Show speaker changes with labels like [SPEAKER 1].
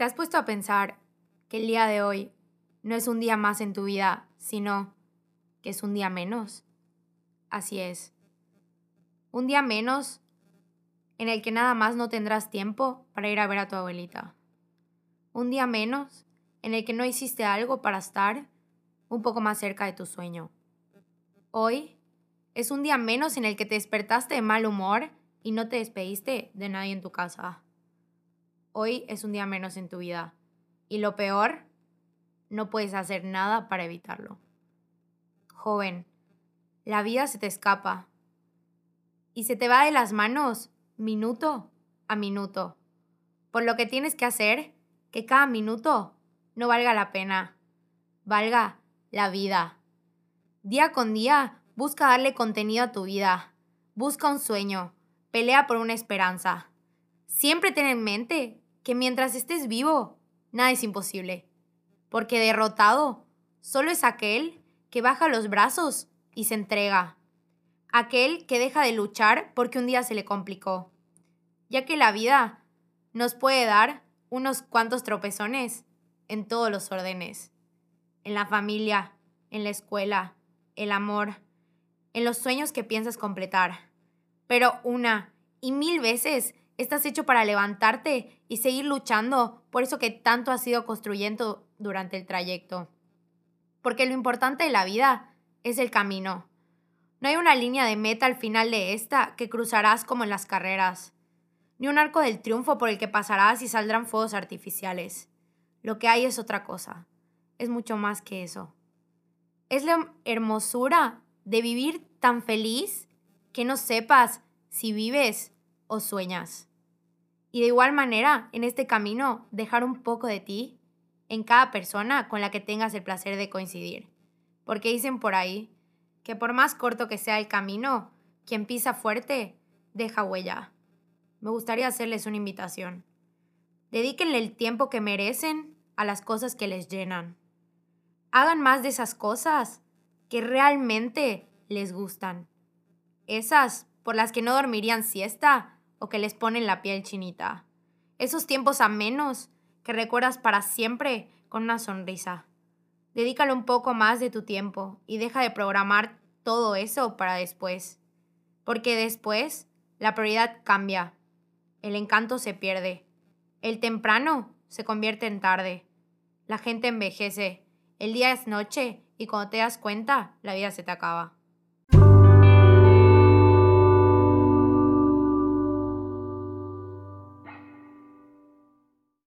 [SPEAKER 1] ¿Te has puesto a pensar que el día de hoy no es un día más en tu vida, sino que es un día menos? Así es. Un día menos en el que nada más no tendrás tiempo para ir a ver a tu abuelita. Un día menos en el que no hiciste algo para estar un poco más cerca de tu sueño. Hoy es un día menos en el que te despertaste de mal humor y no te despediste de nadie en tu casa hoy es un día menos en tu vida. Y lo peor, no puedes hacer nada para evitarlo. Joven, la vida se te escapa y se te va de las manos minuto a minuto. Por lo que tienes que hacer que cada minuto no valga la pena, valga la vida. Día con día busca darle contenido a tu vida, busca un sueño, pelea por una esperanza. Siempre ten en mente que mientras estés vivo, nada es imposible. Porque derrotado solo es aquel que baja los brazos y se entrega. Aquel que deja de luchar porque un día se le complicó. Ya que la vida nos puede dar unos cuantos tropezones en todos los órdenes. En la familia, en la escuela, el amor, en los sueños que piensas completar. Pero una y mil veces Estás hecho para levantarte y seguir luchando por eso que tanto has ido construyendo durante el trayecto. Porque lo importante de la vida es el camino. No hay una línea de meta al final de esta que cruzarás como en las carreras, ni un arco del triunfo por el que pasarás y saldrán fuegos artificiales. Lo que hay es otra cosa, es mucho más que eso. Es la hermosura de vivir tan feliz que no sepas si vives o sueñas. Y de igual manera, en este camino, dejar un poco de ti en cada persona con la que tengas el placer de coincidir. Porque dicen por ahí que por más corto que sea el camino, quien pisa fuerte deja huella. Me gustaría hacerles una invitación. Dedíquenle el tiempo que merecen a las cosas que les llenan. Hagan más de esas cosas que realmente les gustan. Esas por las que no dormirían siesta o que les ponen la piel chinita. Esos tiempos amenos que recuerdas para siempre con una sonrisa. Dedícale un poco más de tu tiempo y deja de programar todo eso para después. Porque después la prioridad cambia. El encanto se pierde. El temprano se convierte en tarde. La gente envejece. El día es noche y cuando te das cuenta, la vida se te acaba.